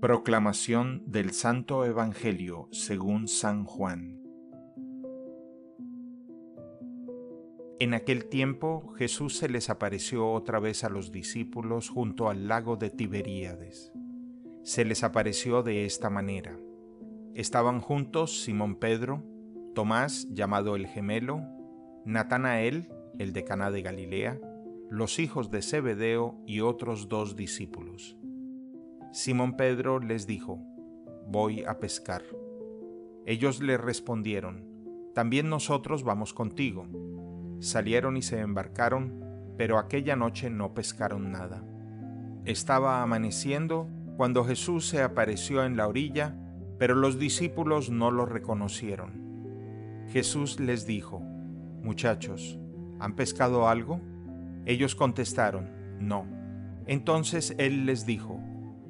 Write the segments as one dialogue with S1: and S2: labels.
S1: Proclamación del Santo Evangelio según San Juan. En aquel tiempo Jesús se les apareció otra vez a los discípulos junto al lago de Tiberíades. Se les apareció de esta manera. Estaban juntos Simón Pedro, Tomás, llamado el gemelo, Natanael, el de Caná de Galilea, los hijos de Zebedeo y otros dos discípulos. Simón Pedro les dijo, Voy a pescar. Ellos le respondieron, También nosotros vamos contigo. Salieron y se embarcaron, pero aquella noche no pescaron nada. Estaba amaneciendo cuando Jesús se apareció en la orilla, pero los discípulos no lo reconocieron. Jesús les dijo, Muchachos, ¿han pescado algo? Ellos contestaron, No. Entonces él les dijo,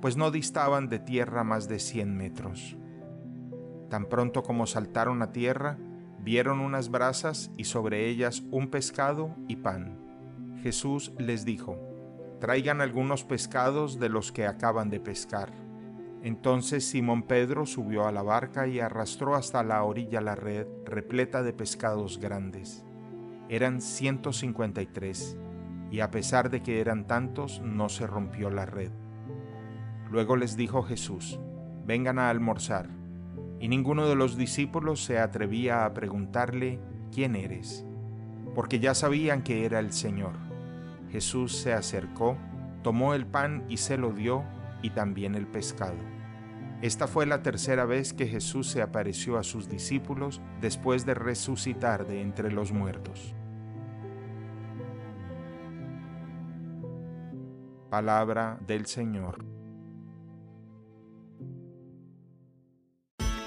S1: pues no distaban de tierra más de cien metros. Tan pronto como saltaron a tierra, vieron unas brasas y sobre ellas un pescado y pan. Jesús les dijo, traigan algunos pescados de los que acaban de pescar. Entonces Simón Pedro subió a la barca y arrastró hasta la orilla la red repleta de pescados grandes eran 153, y a pesar de que eran tantos, no se rompió la red. Luego les dijo Jesús, vengan a almorzar, y ninguno de los discípulos se atrevía a preguntarle, ¿quién eres? Porque ya sabían que era el Señor. Jesús se acercó, tomó el pan y se lo dio, y también el pescado. Esta fue la tercera vez que Jesús se apareció a sus discípulos después de resucitar de entre los muertos. Palabra del Señor.